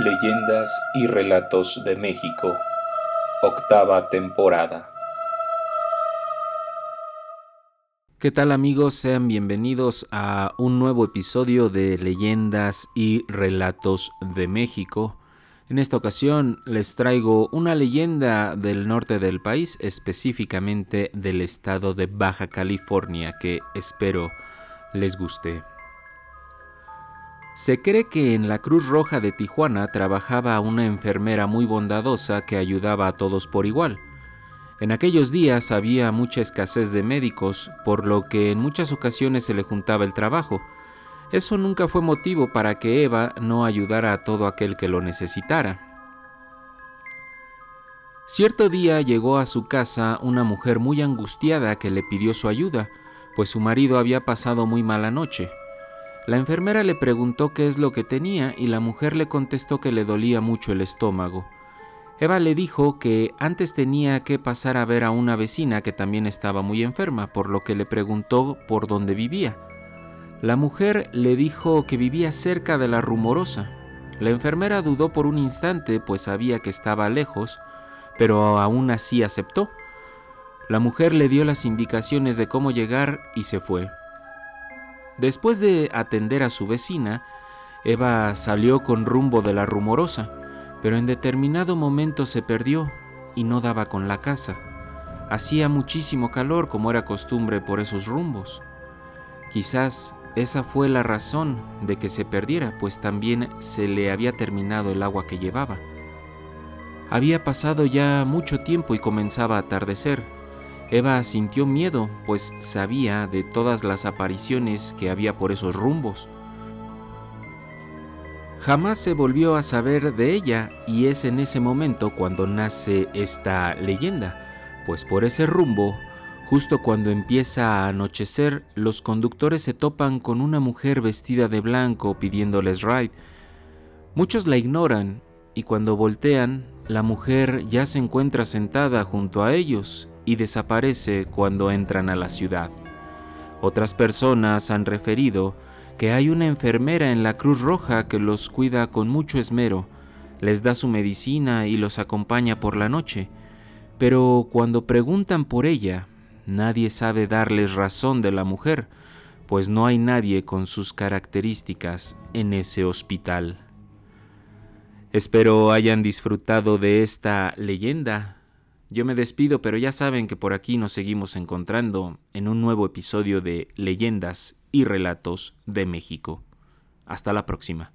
Leyendas y Relatos de México, octava temporada. ¿Qué tal amigos? Sean bienvenidos a un nuevo episodio de Leyendas y Relatos de México. En esta ocasión les traigo una leyenda del norte del país, específicamente del estado de Baja California, que espero les guste. Se cree que en la Cruz Roja de Tijuana trabajaba una enfermera muy bondadosa que ayudaba a todos por igual. En aquellos días había mucha escasez de médicos, por lo que en muchas ocasiones se le juntaba el trabajo. Eso nunca fue motivo para que Eva no ayudara a todo aquel que lo necesitara. Cierto día llegó a su casa una mujer muy angustiada que le pidió su ayuda, pues su marido había pasado muy mala noche. La enfermera le preguntó qué es lo que tenía y la mujer le contestó que le dolía mucho el estómago. Eva le dijo que antes tenía que pasar a ver a una vecina que también estaba muy enferma, por lo que le preguntó por dónde vivía. La mujer le dijo que vivía cerca de la rumorosa. La enfermera dudó por un instante, pues sabía que estaba lejos, pero aún así aceptó. La mujer le dio las indicaciones de cómo llegar y se fue. Después de atender a su vecina, Eva salió con rumbo de la rumorosa, pero en determinado momento se perdió y no daba con la casa. Hacía muchísimo calor como era costumbre por esos rumbos. Quizás esa fue la razón de que se perdiera, pues también se le había terminado el agua que llevaba. Había pasado ya mucho tiempo y comenzaba a atardecer, Eva sintió miedo, pues sabía de todas las apariciones que había por esos rumbos. Jamás se volvió a saber de ella y es en ese momento cuando nace esta leyenda, pues por ese rumbo, justo cuando empieza a anochecer, los conductores se topan con una mujer vestida de blanco pidiéndoles ride. Muchos la ignoran y cuando voltean, la mujer ya se encuentra sentada junto a ellos y desaparece cuando entran a la ciudad. Otras personas han referido que hay una enfermera en la Cruz Roja que los cuida con mucho esmero, les da su medicina y los acompaña por la noche, pero cuando preguntan por ella, nadie sabe darles razón de la mujer, pues no hay nadie con sus características en ese hospital. Espero hayan disfrutado de esta leyenda yo me despido, pero ya saben que por aquí nos seguimos encontrando en un nuevo episodio de Leyendas y Relatos de México. Hasta la próxima.